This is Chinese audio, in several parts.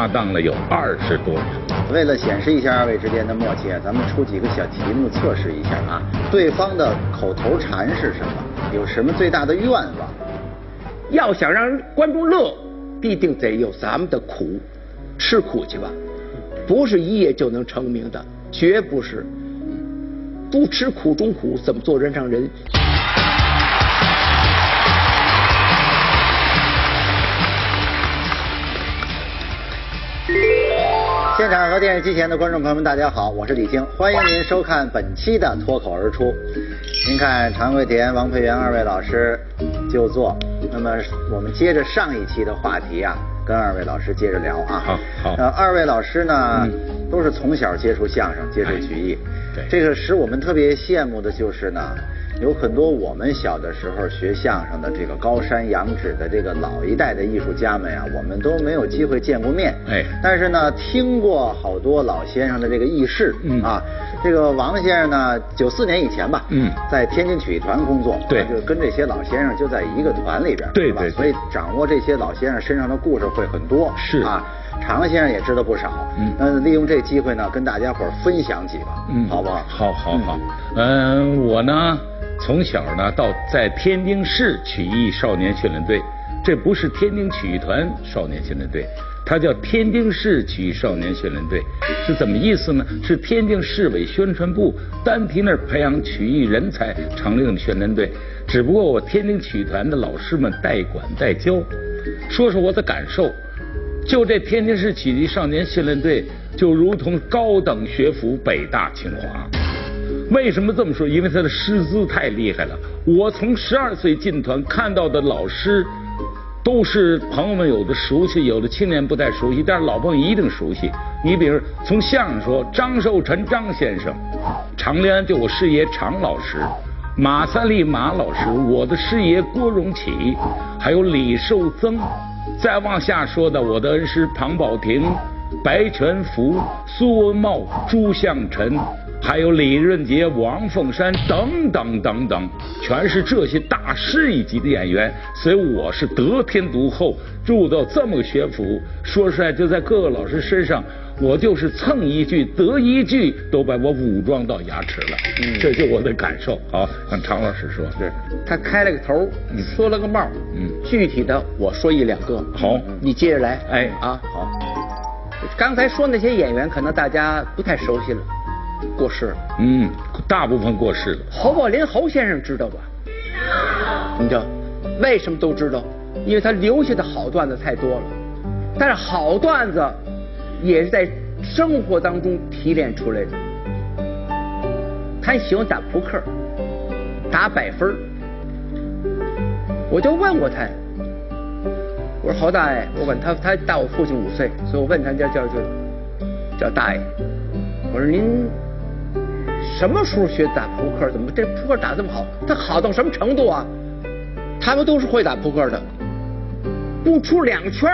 搭档了有二十多年。为了显示一下二位之间的默契，咱们出几个小题目测试一下啊。对方的口头禅是什么？有什么最大的愿望？要想让观众乐，必定得有咱们的苦，吃苦去吧。不是一夜就能成名的，绝不是。不吃苦中苦，怎么做人上人？现场和电视机前的观众朋友们，大家好，我是李菁，欢迎您收看本期的脱口而出。您看常贵田、王佩元二位老师就坐，那么我们接着上一期的话题啊，跟二位老师接着聊啊。好，好。呃，二位老师呢，都是从小接触相声、接触曲艺，对，这个使我们特别羡慕的就是呢。有很多我们小的时候学相声的这个高山仰止的这个老一代的艺术家们呀，我们都没有机会见过面。哎，但是呢，听过好多老先生的这个轶事。嗯啊，这个王先生呢，九四年以前吧，嗯，在天津曲艺团工作，对，就跟这些老先生就在一个团里边，对对，所以掌握这些老先生身上的故事会很多。是啊。常先生也知道不少，嗯，那利用这机会呢，跟大家伙分享几个，嗯，好不好？好，好，好。嗯，我呢，从小呢到在天津市曲艺少年训练队，这不是天津曲艺团少年训练队，它叫天津市曲艺少年训练队，是怎么意思呢？是天津市委宣传部单提那儿培养曲艺人才成立的训练队，只不过我天津曲艺团的老师们代管代教，说说我的感受。就这天津市曲艺少年训练队，就如同高等学府北大清华。为什么这么说？因为他的师资太厉害了。我从十二岁进团看到的老师，都是朋友们有的熟悉，有的青年不太熟悉，但是老朋友一定熟悉。你比如从相声说，张寿臣张先生，常连安就我师爷常老师，马三立马老师，我的师爷郭荣启，还有李寿增。再往下说的，我的恩师庞宝霆、白全福、苏文茂、朱向臣，还有李润杰、王凤山等等等等，全是这些大师一级的演员。所以我是得天独厚，住到这么个学府。说出来，就在各个老师身上，我就是蹭一句得一句，都把我武装到牙齿了。嗯，这就我的感受。好，让常老师说。是，他开了个头，你说了个帽。嗯，具体的我说一两个。好，你接着来。哎，啊，好。刚才说那些演员，可能大家不太熟悉了，过世了。嗯，大部分过世了。侯宝林侯先生知道吧？你知道为什么都知道？因为他留下的好段子太多了。但是好段子也是在生活当中提炼出来的。他喜欢打扑克，打百分我就问过他，我说侯大爷，我问他，他大我父亲五岁，所以我问他叫叫叫叫大爷。我说您什么时候学打扑克？怎么这扑克打这么好？他好到什么程度啊？他们都是会打扑克的，不出两圈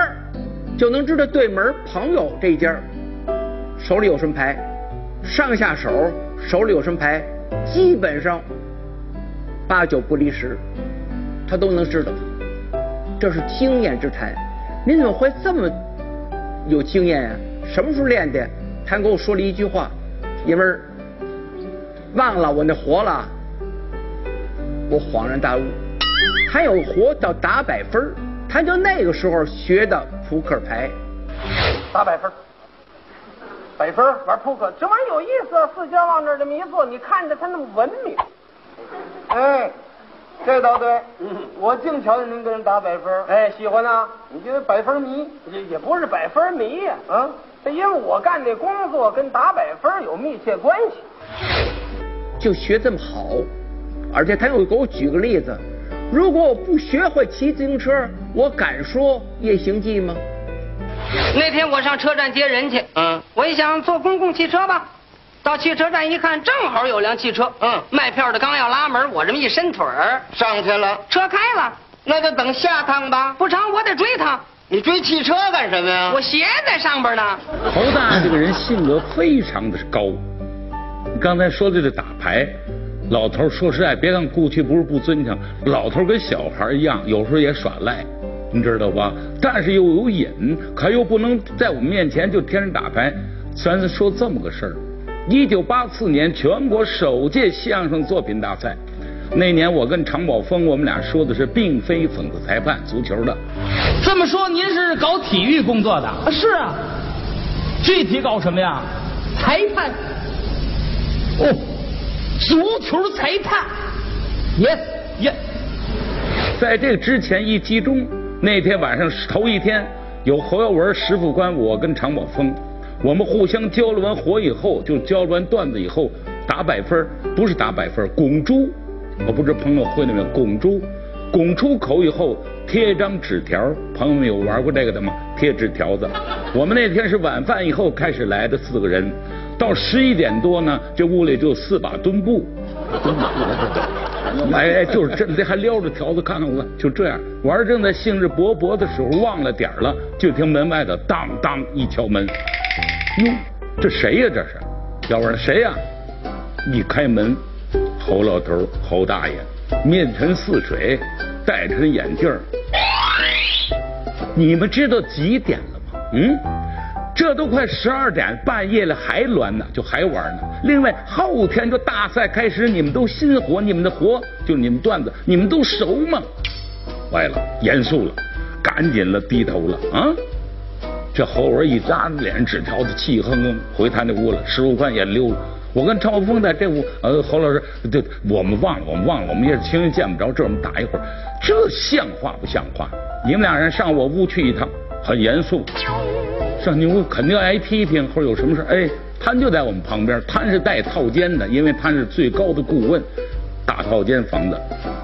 就能知道对门朋友这家手里有什么牌，上下手手里有什么牌，基本上八九不离十，他都能知道。这是经验之谈。您怎么会这么有经验呀？什么时候练的？他跟我说了一句话，爷们儿，忘了我那活了。我恍然大悟，还有活到打百分他就那个时候学的。扑克牌打百分，百分玩扑克，这玩意儿有意思。啊四家往这这么一坐，你看着他那么文明。哎，这倒对，嗯我净瞧见您跟人打百分。哎，喜欢呐？你觉得百分迷？也也不是百分迷呀。啊，这因为我干这工作跟打百分有密切关系。就学这么好，而且他又给我举个例子。如果我不学会骑自行车，我敢说《夜行记》吗？那天我上车站接人去，嗯，我一想坐公共汽车吧，到汽车站一看，正好有辆汽车，嗯，卖票的刚要拉门，我这么一伸腿儿上去了，车开了，那就等下趟吧。不成，我得追他。你追汽车干什么呀？我鞋在上边呢。侯大这个人性格非常的高，你刚才说的这打牌。老头说实在，别看过去不是不尊敬，老头跟小孩一样，有时候也耍赖。你知道吧？但是又有瘾，可又不能在我们面前就天天打牌。咱是说这么个事儿。一九八四年全国首届相声作品大赛，那年我跟常宝峰，我们俩说的是并非讽刺裁判足球的。这么说，您是搞体育工作的？啊是啊，具体搞什么呀？裁判哦，足球裁判。，yes，呀，在这之前一集中，那天晚上头一天，有侯耀文、石副官，我跟常宝峰，我们互相交流完活以后，就交流完段子以后打百分，不是打百分，拱猪。我不知道朋友会那没有拱猪，拱出口以后贴一张纸条，朋友们有玩过这个的吗？贴纸条子。我们那天是晚饭以后开始来的四个人，到十一点多呢，这屋里就四把墩布。哎哎，就是这，这还撩着条子看看我，就这样玩，正在兴致勃勃的时候，忘了点儿了，就听门外头当当一敲门，哟，这谁呀？这是，要问谁呀？一开门，侯老头，侯大爷，面沉似水，戴着眼镜你们知道几点了吗？嗯，这都快十二点，半夜了还乱呢，就还玩呢。另外，后天就大赛开始，你们都心活，你们的活就你们段子，你们都熟吗？坏了，严肃了，赶紧了，低头了啊！这侯文一扎脸纸条子，气哼哼回他那屋了。石副官也溜了。我跟常宝峰在这屋，呃，侯老师，对，我们忘了，我们忘了，我们也是亲人见不着，这我们打一会儿，这像话不像话？你们俩人上我屋去一趟，很严肃，上你屋肯定挨批评或者有什么事，哎，他就在我们旁边，他是带套间的，因为他是最高的顾问，大套间房子，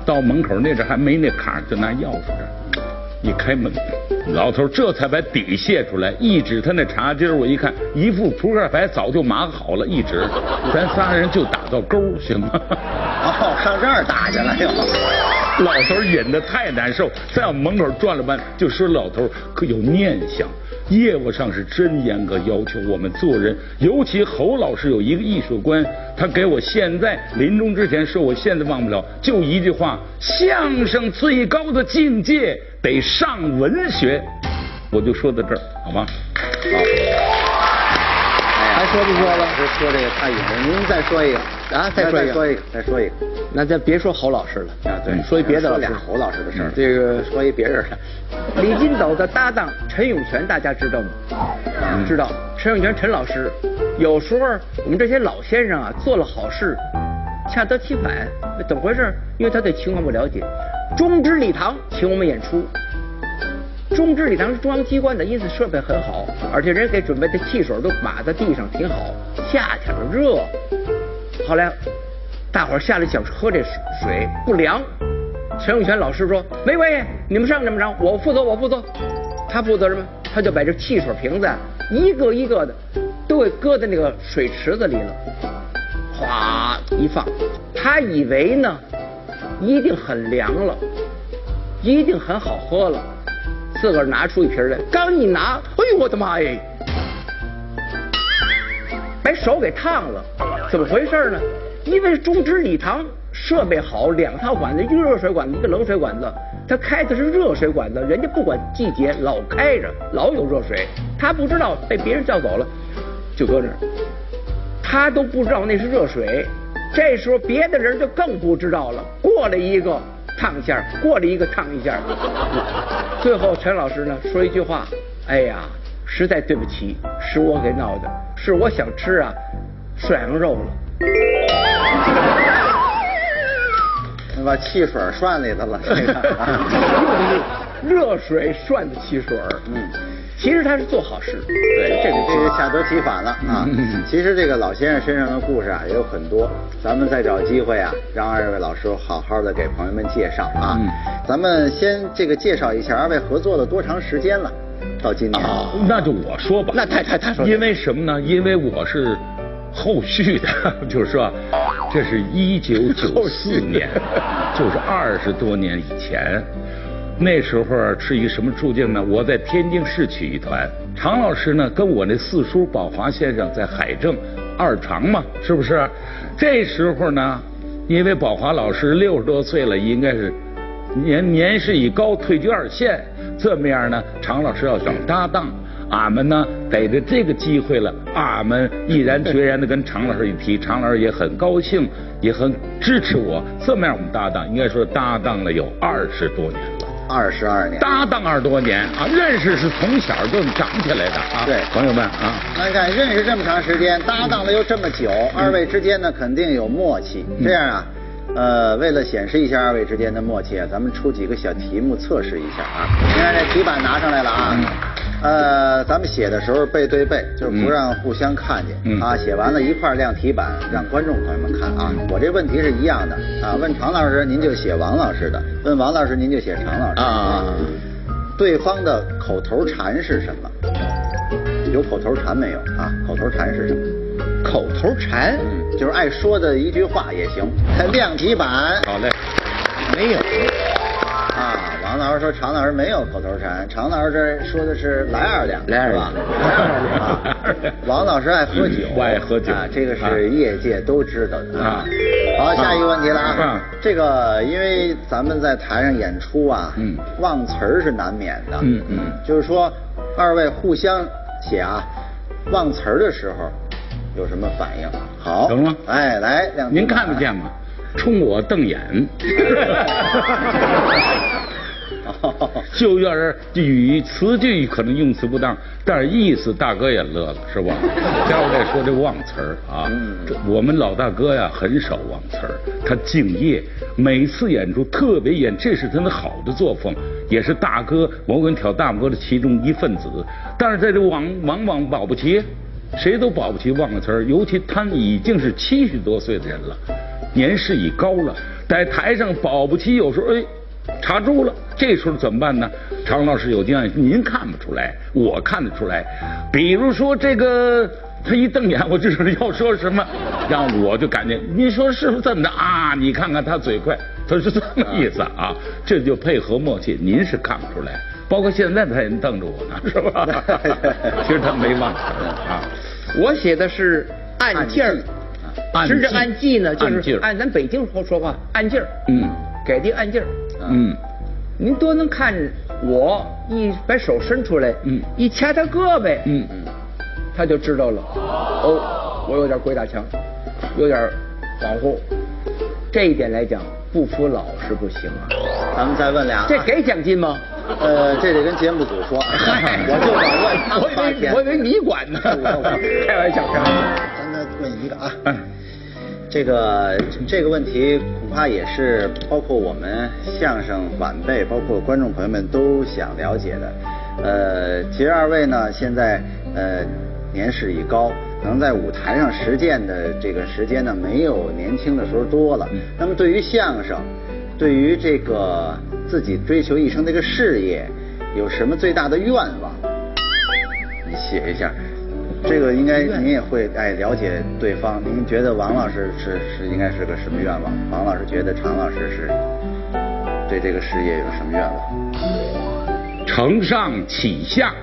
到门口那阵还没那卡，就拿钥匙这儿一开门，老头这才把底卸出来，一指他那茶几儿我一看，一副扑克牌早就码好了，一指，咱仨人就打到勾，行吗？哦，上这儿打去了又。老头忍得太难受，在我们门口转了半，就说老头可有念想，业务上是真严格要求我们做人，尤其侯老师有一个艺术观，他给我现在临终之前说，我现在忘不了，就一句话：相声最高的境界得上文学。我就说到这儿，好吗？还说不说了？说这个太远了，您再说一个啊再说一个再说一个，再说一个那咱别说侯老师了啊！对，说一别的老俩。侯老师的事儿嗯，这个说一别人的。李金斗的搭档陈永泉，大家知道吗？嗯知道。陈永泉陈老师，有时候我们这些老先生啊，做了好事，恰得其反，怎么回事？因为他对情况不了解。中之礼堂请我们演出，中之礼堂是中央机关的，因此设备很好，而且人给准备的汽水都码在地上挺好。夏天热，后来大伙儿下来想喝这水不凉，陈永泉老师说没关系，你们上这么着，我负责，我负责。他负责什么？他就把这汽水瓶子一个一个的都给搁在那个水池子里了，哗一放，他以为呢一定很凉了，一定很好喝了，自个儿拿出一瓶来，刚一拿，哎呦我的妈呀！把手给烫了，怎么回事呢？因为中之礼堂设备好，两套管子，一个热水管子，一个冷水管子。他开的是热水管子，人家不管季节，老开着，老有热水。他不知道被别人叫走了，就搁那儿，他都不知道那是热水。这时候别的人就更不知道了，过来一个烫一下，过来一个烫一下。最后陈老师呢说一句话：“哎呀，实在对不起，是我给闹的，是我想吃啊涮羊肉了。把汽水涮里头了，这个。热水涮的汽水嗯，其实他是做好事，对，这个这个恰得其反了啊嗯！其实这个老先生身上的故事啊也有很多，咱们再找机会啊，让二位老师好好的给朋友们介绍啊嗯。咱们先这个介绍一下二位合作了多长时间了？到今年。啊，那就我说吧。那太太太说因为什么呢？因为我是后续的，就是说，这是一九九四年，就是二十多年以前。那时候是一个什么处境呢？我在天津市曲艺团，常老师呢跟我那四叔宝华先生在海政二常嘛，是不是？这时候呢，因为宝华老师六十多岁了，应该是年年事已高，退居二线。这么样呢，常老师要找搭档。俺们呢，逮着这个机会了，俺们毅然决然的跟常老师一提，常老师也很高兴，也很支持我。这么样，我们搭档应该说搭档了有二十多年了。二十二年。搭档二十多年啊，认识是从小就长起来的啊。对朋友们啊，那你看认识这么长时间，搭档了又这么久，二位之间呢肯定有默契。这样啊，呃，为了显示一下二位之间的默契啊，咱们出几个小题目测试一下啊。你看这题板拿上来了啊。呃，咱们写的时候背对背，就是不让互相看见、嗯啊。写完了一块儿亮题板，让观众朋友们看啊。我这问题是一样的啊。问常老师您就写王老师的，问王老师您就写常老师的啊对方的口头禅是什么？有口头禅没有啊？口头禅是什么？口头禅嗯，就是爱说的一句话也行。亮题板好嘞。没有，啊，王老师说常老师没有口头禅，常老师这说的是来二两，来二是吧？两？啊 王老师爱喝酒，我爱喝酒。啊，这个是业界都知道的。啊。好，下一个问题了啊。啊，这个因为咱们在台上演出啊，嗯。忘词儿是难免的，嗯嗯。就是说二位互相写啊，忘词儿的时候有什么反应？好，成吗哎，来，亮您看得见吗？冲我瞪眼，就要是语词句可能用词不当，但是意思大哥也乐了，是吧？加上再说这忘词儿啊，嗯这我们老大哥呀很少忘词儿，他敬业，每次演出特别演，这是他的好的作风，也是大哥我跟挑大拇哥的其中一份子。但是在这往往往保不齐，谁都保不齐忘了词儿，尤其他已经是七十多岁的人了，年事已高了，在台上保不齐有时候哎。查住了，这时候怎么办呢？常老师有经验，您看不出来，我看得出来。比如说这个，他一瞪眼，我就是要说什么，让我就感觉，你说是不是这么的啊？你看看他嘴快，他是这么意思啊，这就配合默契。您是看不出来，包括现在他也瞪着我呢，是吧？其实他没忘啊。我写的是按劲儿，按实质劲按技呢，就是按咱北京话说话，按劲儿，嗯给的按劲儿。嗯您多能看我一把手伸出来，嗯一掐他胳膊，嗯嗯他就知道了。哦，我有点鬼打墙，有点恍惚。这一点来讲，不服老是不行啊。咱们再问俩啊，这给奖金吗？呃，这得跟节目组说，我就想问他我以为我以为你管呢。开玩笑，开玩笑。咱再问一个啊，哎这个这个问题恐怕也是包括我们相声晚辈，包括观众朋友们都想了解的。呃，其实二位呢，现在呃年事已高，能在舞台上实践的这个时间呢，没有年轻的时候多了。那么对于相声，对于这个自己追求一生这个事业，有什么最大的愿望？你写一下。这个应该您也会哎了解对方。您觉得王老师是是应该是个什么愿望？王老师觉得常老师是对这个事业有什么愿望？承上启下。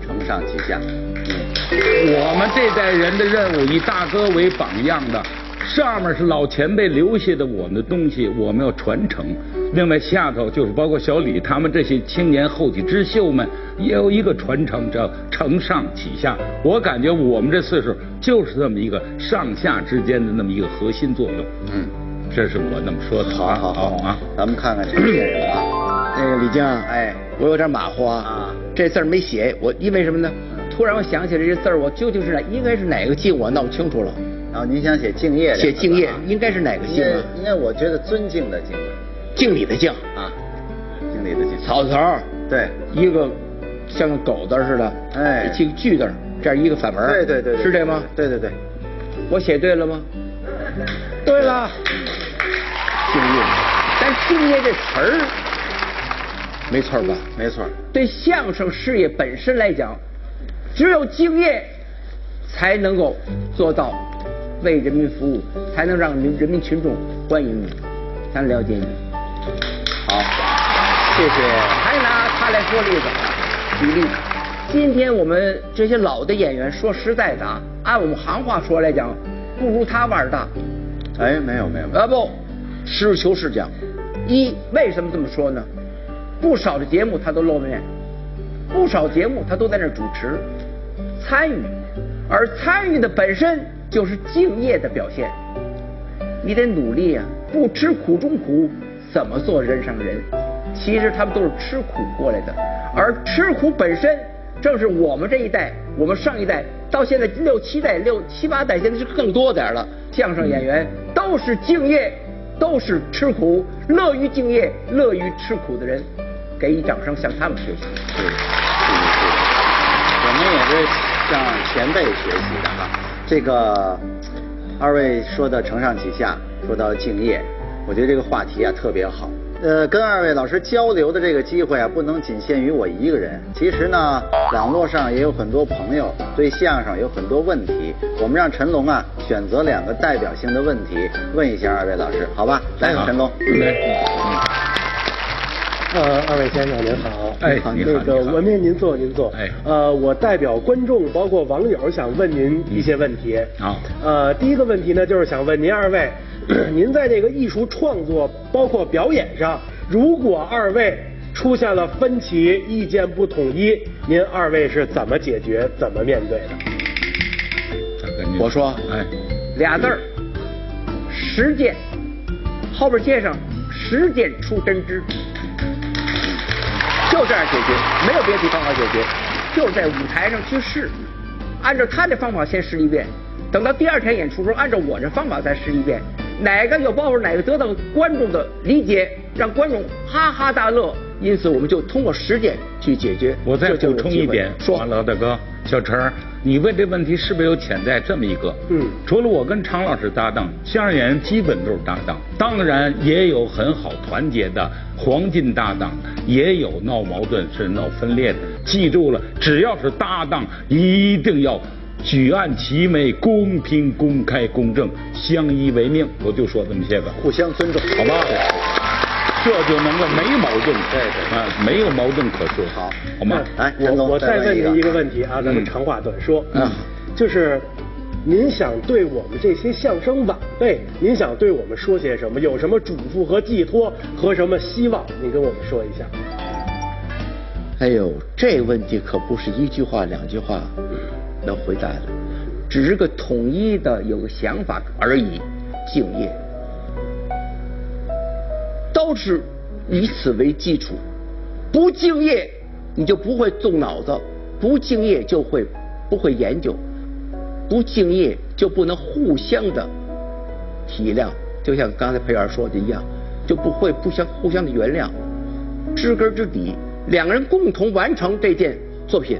承上启下。嗯，我们这代人的任务以大哥为榜样的，上面是老前辈留下的我们的东西，我们要传承。另外下头就是包括小李他们这些青年后起之秀们，也有一个传承叫承上启下。我感觉我们这岁数就是这么一个上下之间的那么一个核心作用。嗯，这是我那么说的啊。好好好啊。咱们看看这个电人啊。那个李静，哎我有点马虎啊啊，这字儿没写，我因为什么呢？突然我想起来这字儿，我究竟是哪应该是哪个敬，我闹不清楚了。然后您想写敬业写敬业应该是哪个敬啊？应该我觉得尊敬的敬敬礼的敬，啊，敬礼的敬。草字头儿，对，一个像个狗字似的，哎这个句字，这样一个反文，对对对对，是这吗？对对对，我写对了吗？对了，敬业，但敬业这词儿没错吧？没错。对相声事业本身来讲，只有敬业，才能够做到为人民服务，才能让人人民群众欢迎你，才能了解你。好，谢谢。还拿他来说例子，举例。今天我们这些老的演员，说实在的啊，按我们行话说来讲，不如他腕儿大。哎，没有没有没有。啊不，实事求是讲，一为什么这么说呢？不少的节目他都露面，不少节目他都在那儿主持参与，而参与的本身就是敬业的表现。你得努力啊，不吃苦中苦，怎么做人上人？其实他们都是吃苦过来的，而吃苦本身正是我们这一代，我们上一代到现在六七代、六七八代，现在是更多点了。相声演员都是敬业，都是吃苦，乐于敬业、乐于吃苦的人，给予掌声，向他们学习。我是向前辈学习的哈。这个二位说的承上启下，说到敬业，我觉得这个话题啊特别好。呃，跟二位老师交流的这个机会啊，不能仅限于我一个人。其实呢，网络上也有很多朋友对相声有很多问题。我们让陈龙啊选择两个代表性的问题问一下二位老师，好吧？来，陈龙。呃，二位先生您好，哎你好那个文明您坐您坐，哎。呃，我代表观众包括网友想问您一些问题。好。呃，第一个问题呢，就是想问您二位，您在这个艺术创作包括表演上，如果二位出现了分歧，意见不统一，您二位是怎么解决、怎么面对的？我说哎，俩字儿，实践，后边接上实践出真知，就这样解决，没有别的方法解决，就在舞台上去试，按照他的方法先试一遍，等到第二天演出时候，按照我的方法再试一遍，哪个有包袱，哪个得到观众的理解，让观众哈哈大乐，因此我们就通过实践去解决。我再补充一点，说完了，大哥，小陈儿，你问这问题是不是有潜在这么一个？嗯除了我跟常老师搭档，相声演员基本都是搭档，当然也有很好团结的黄金搭档，也有闹矛盾甚至闹分裂的。记住了，只要是搭档，一定要举案齐眉，公平、公开、公正，相依为命。我就说这么些个，互相尊重，好吧？这就能够没矛盾，对对啊，没有矛盾可说。好好吗？来，我我再问您一一个问题啊，咱们长话短说。嗯就是您想对我们这些相声晚辈，您想对我们说些什么？有什么嘱咐和寄托和什么希望？你跟我们说一下。哎呦，这问题可不是一句话两句话能回答的，只是个统一的有个想法而已。敬业，都是以此为基础。不敬业，你就不会动脑子；不敬业就会不会研究；不敬业就不能互相的体谅。就像刚才裴老师说的一样，就不会不相互相的原谅。知根知底，两个人共同完成这件作品，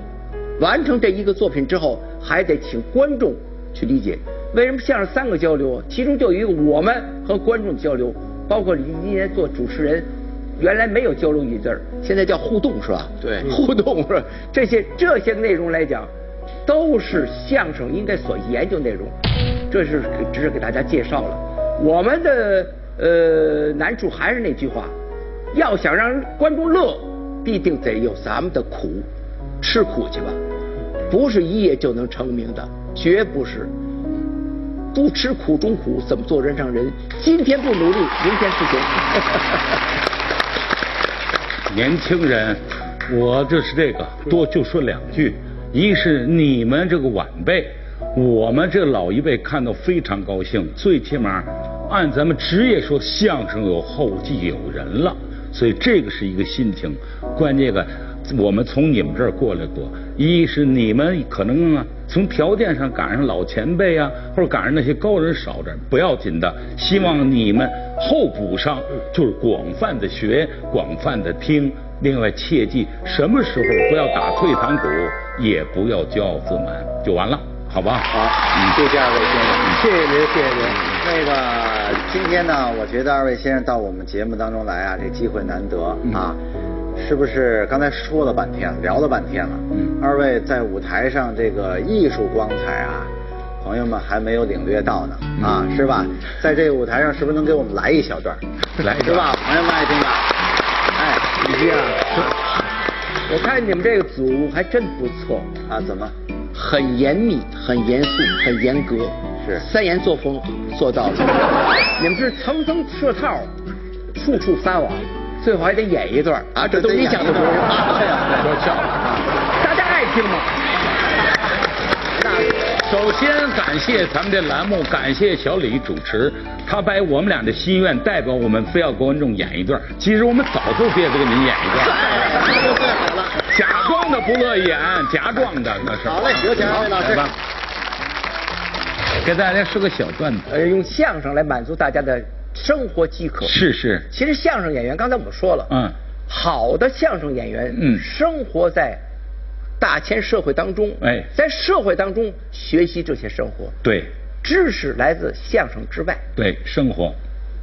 完成这一个作品之后，还得请观众去理解。为什么相声三个交流？其中就有一个我们和观众交流，包括李今年做主持人，原来没有交流一字儿，现在叫互动是吧？对互动是吧？这些这些内容来讲，都是相声应该所研究内容，这是只是给大家介绍了。我们的呃难处还是那句话，要想让观众乐，必定得有咱们的苦，吃苦去吧，不是一夜就能成名的，绝不是。不吃苦中苦，怎么做人上人？今天不努力，明天是穷。年轻人，我就是这个，多就说两句。一是你们这个晚辈，我们这老一辈看到非常高兴，最起码按咱们职业说，相声有后继有人了，所以这个是一个心情。关键个，我们从你们这儿过来过，一是你们可能啊，从条件上赶上老前辈啊，或者赶上那些高人少点，不要紧的。希望你们后补上，就是广泛的学，广泛的听。另外，切记什么时候不要打退堂鼓，也不要骄傲自满，就完了，好吧？好，谢谢二位先生。谢谢您，谢谢您。那个今天呢，我觉得二位先生到我们节目当中来啊，这机会难得啊，是不是？刚才说了半天，聊了半天了，嗯二位在舞台上这个艺术光彩啊，朋友们还没有领略到呢啊，是吧？在这个舞台上，是不是能给我们来一小段？来一段是吧？朋友们爱听的，哎，你呀，我看你们这个组还真不错，啊，怎么？很严密、很严肃、很严格，是三严作风做到了。你们是层层设套，处处撒网，最好还得演一段啊，这都你讲的不是？说笑了。大家爱听吗？首先感谢咱们这栏目，感谢小李主持，他把我们俩的心愿代表我们，非要给观众演一段。其实我们早就别给您演一段，就最好了。假装的不乐意演，假装的那是。好嘞，有请二位老师。吧给大家说个小段子。呃，用相声来满足大家的生活饥渴。是是，其实相声演员刚才我们说了，嗯，好的相声演员，嗯。生活在大千社会当中，哎。在社会当中学习这些生活，对。知识来自相声之外。对，生活。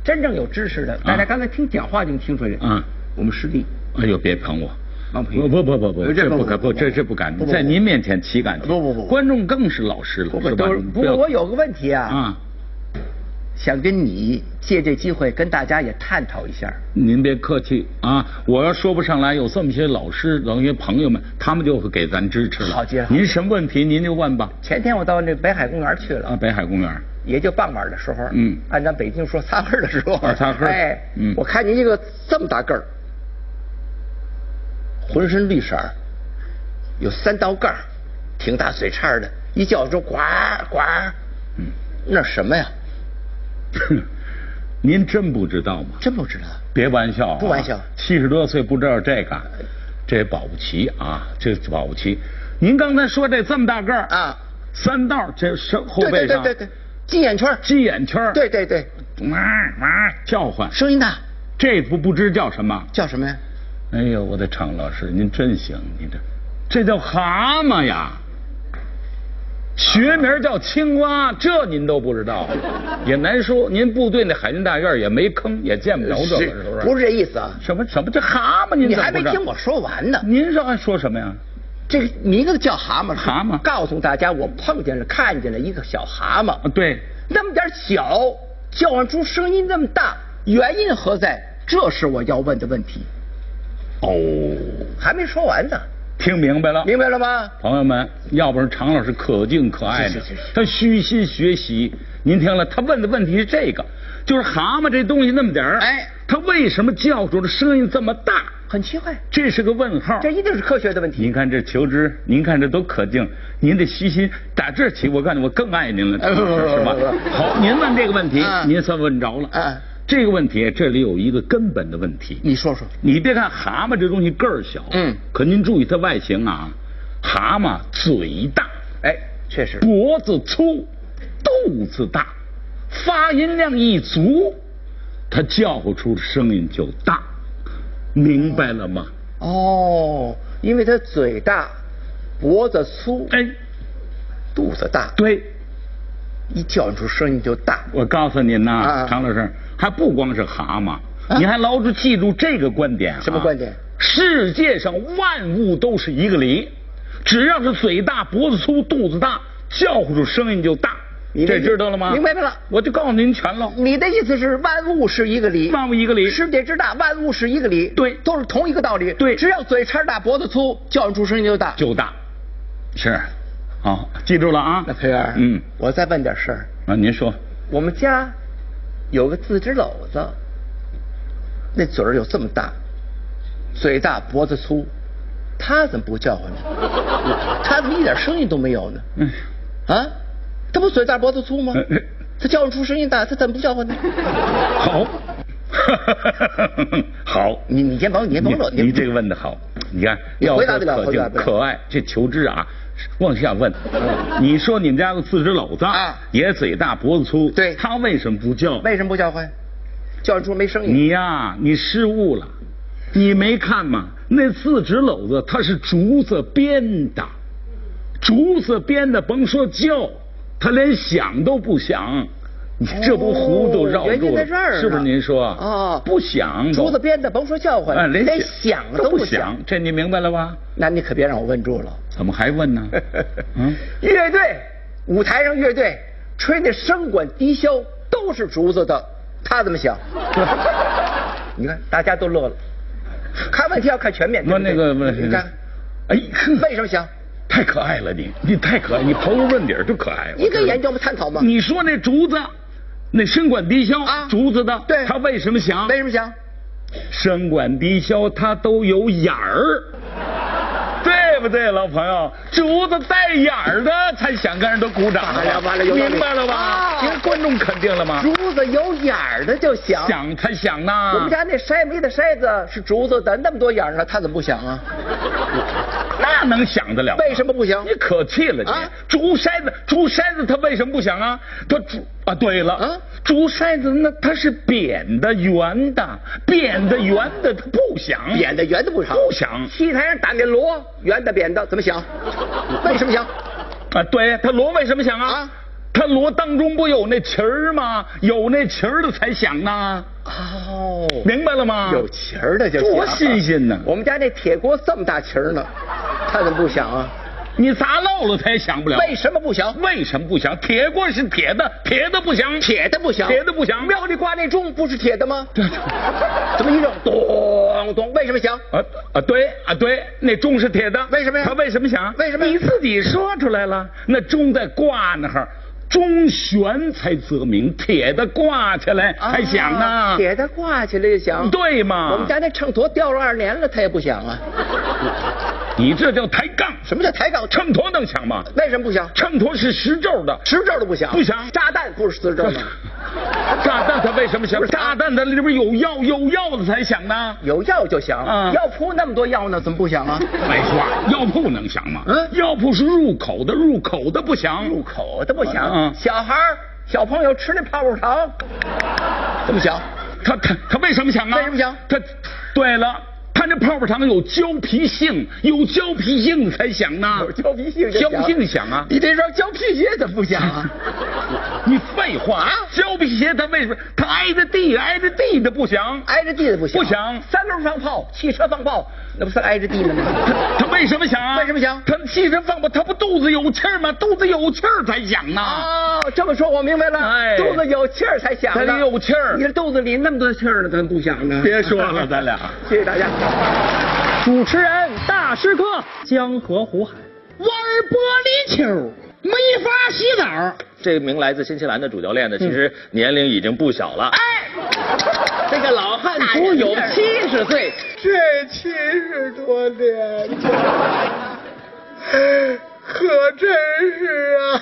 真正有知识的，大家刚才听讲话就能听出来，嗯，我们师弟。哎呦，别捧我。王培。不不不不这不可不敢不，这这不敢，在您面前岂敢？不不不观众更是老师了，是吧？都是不过我有个问题啊，啊，想跟你借这机会跟大家也探讨一下。您别客气啊！我要说不上来，有这么些老师，等于朋友们，他们就会给咱支持了。好接好您什么问题您就问吧。前天我到那北海公园去了啊，北海公园。也就傍晚的时候，嗯按咱北京说擦黑的时候，啊擦黑哎，嗯我看见一个这么大个儿，浑身绿色儿，有三道杠儿，挺大嘴叉的，一叫就呱呱，嗯，那什么呀？您真不知道吗？真不知道。别玩笑、啊，不玩笑七十多岁不知道这个，这保不齐啊，这保不齐。您刚才说这这么大个儿啊，三道这身后背上，对对对对，金眼圈儿，鸡眼圈对对对，哇哇叫唤，声音大，这不不知叫什么？叫什么呀？哎呦，我的常老师，您真行，你这这叫蛤蟆呀，学名叫青蛙，这您都不知道，也难说。您部队那海军大院也没坑，也见不着这个，是不是？不是这意思啊？什么什么这蛤蟆，您你还没听我说完呢。您这还说什么呀？这个名字叫蛤蟆，蛤蟆告诉大家，我碰见了，看见了一个小蛤蟆，啊，对，那么点小，叫唤出声音那么大，原因何在？这是我要问的问题。哦，还没说完呢，听明白了。明白了吗？朋友们，要不是常老师可敬可爱的，是是是是他虚心学习。您听了，他问的问题是这个，就是蛤蟆这东西那么点儿，哎，它为什么叫出的声音这么大？很奇怪，这是个问号。这一定是科学的问题。您看这求知，您看这都可敬，您的虚心，打这起，我告诉你，我更爱您了，是吧？好，您问这个问题，啊您算问着了。啊这个问题这里有一个根本的问题。你说说，你别看蛤蟆这东西个儿小，嗯。可您注意它外形啊，蛤蟆嘴大，哎，确实，脖子粗，肚子大，发音量一足，它叫唤出的声音就大，明白了吗？哦，因为它嘴大，脖子粗，哎，肚子大，对，一叫出声音就大。我告诉您呐，啊。常老师，还不光是蛤蟆，你还牢住记住这个观点、啊。什么观点？世界上万物都是一个理，只要是嘴大、脖子粗、肚子大，叫呼出声音就大。你这知道了吗？明白了我就告诉您全了。你的意思是万物是一个理，万物一个理世界之大，万物是一个理，对都是同一个道理。对只要嘴叉大，脖子粗，叫唤出声音就大。就大，是，好，记住了啊。那培元，嗯，我再问点事儿。啊，您说，我们家有个自知篓子，那嘴儿有这么大，嘴大脖子粗，他怎么不叫唤呢？他怎么一点声音都没有呢？嗯，啊，他不嘴大脖子粗吗？他叫唤出声音大，他怎么不叫唤呢？好，好，你你先甭你先甭说，你你这个问的好，你看，要你回答得了可可爱，这求知啊，往下问。你说你们家有四只篓子啊也嘴大脖子粗，对他为什么不叫？为什么不叫唤？叫唤出没声音。你呀，你失误了，你没看吗？那四只篓子它是竹子编的，竹子编的，甭说叫，它连响都不响。你这不糊涂绕哦原因住了，在这儿是不是？您说哦不想，竹子编的，甭说叫唤，哎，连连响响都不不响，这你明白了吧？那你可别让我问住了。怎么还问呢？嗯，乐队舞台上乐队吹那声管低箫都是竹子的，他怎么想？你看大家都乐了。看问题要看全面。对我不对那个问你看，哎，为什么想？太可爱了你，你太可爱，你刨根问底儿就可爱。一个研究嘛，探讨吗。你说那竹子，那声管低箫啊竹子的，对它为什么响？为什么想？升官低消它都有眼儿。对不对，老朋友？竹子带眼儿的才想跟人都鼓掌。哎呀完了有明白了吧？啊因为观众肯定了吗？竹子有眼儿的就响。想才想呢。我们家那筛煤的筛子是竹子的，那么多眼儿呢，它怎么不响啊？那能想得了？为什么不响你可气了你！啊竹筛子，竹筛子它为什么不响啊？它竹啊，对了，啊竹筛子那它是扁的、圆的，扁的、圆的它不响，扁的圆的不响，不响戏台上打那锣，圆的扁的怎么响？为什么响？啊，对，它锣为什么响啊？啊它锣当中不有那旗儿吗？有那旗儿的才响呢，哦，明白了吗？有旗儿的就行。多新鲜呢我们家那铁锅这么大旗儿呢，它怎么不响啊？你砸漏了它也响不了。为什么不响？为什么不响？铁锅是铁的，铁的不响，铁的不响，铁的不响。庙里挂那钟不是铁的吗？这怎么一扔，咚咚，为什么响？啊啊，对啊对，那钟是铁的，为什么呀它为什么响？为什么你自己说出来了，那钟在挂那儿，钟悬才则鸣，铁的挂起来才响呢。啊铁的挂起来就响。对嘛？我们家那秤砣掉了二年了，它也不响啊。你这叫抬杠。什么叫抬杠？秤砣能响吗？为什么不响？秤砣是实皱的，十轴的不响，不响炸弹不是十轴吗？炸弹它为什么响炸弹它里边有药，有药的才响呢。有药就响，啊药铺那么多药呢，怎么不响啊？没错，药铺能响吗？嗯药铺是入口的，入口的不响。入口的不响，嗯小孩儿、小朋友吃那泡泡糖，怎么响？它它它为什么响啊？为什么响他，对了，它这泡泡糖有胶皮性，有胶皮性才响呢。有胶皮性胶皮性响啊！你这双胶皮鞋怎么不响啊？你废话啊胶皮鞋它为什么它挨着地挨着地的不响？挨着地的不响，不响三轮放炮，汽车放炮，那不是挨着地呢吗？他为什么响啊？为什么响他气声放不，他不肚子有气儿吗？肚子有气儿才响呢。哦，这么说我明白了，哎肚子有气儿才响呢，它得有气儿你这肚子里那么多气儿呢，怎么不响呢？别说了，咱俩。谢谢大家。主持人大师哥，江河湖海，玩玻璃球，没法洗澡。这名来自新西兰的主教练呢，其实年龄已经不小了。哎这个老汉足有七十岁，这七十多年，可真是啊！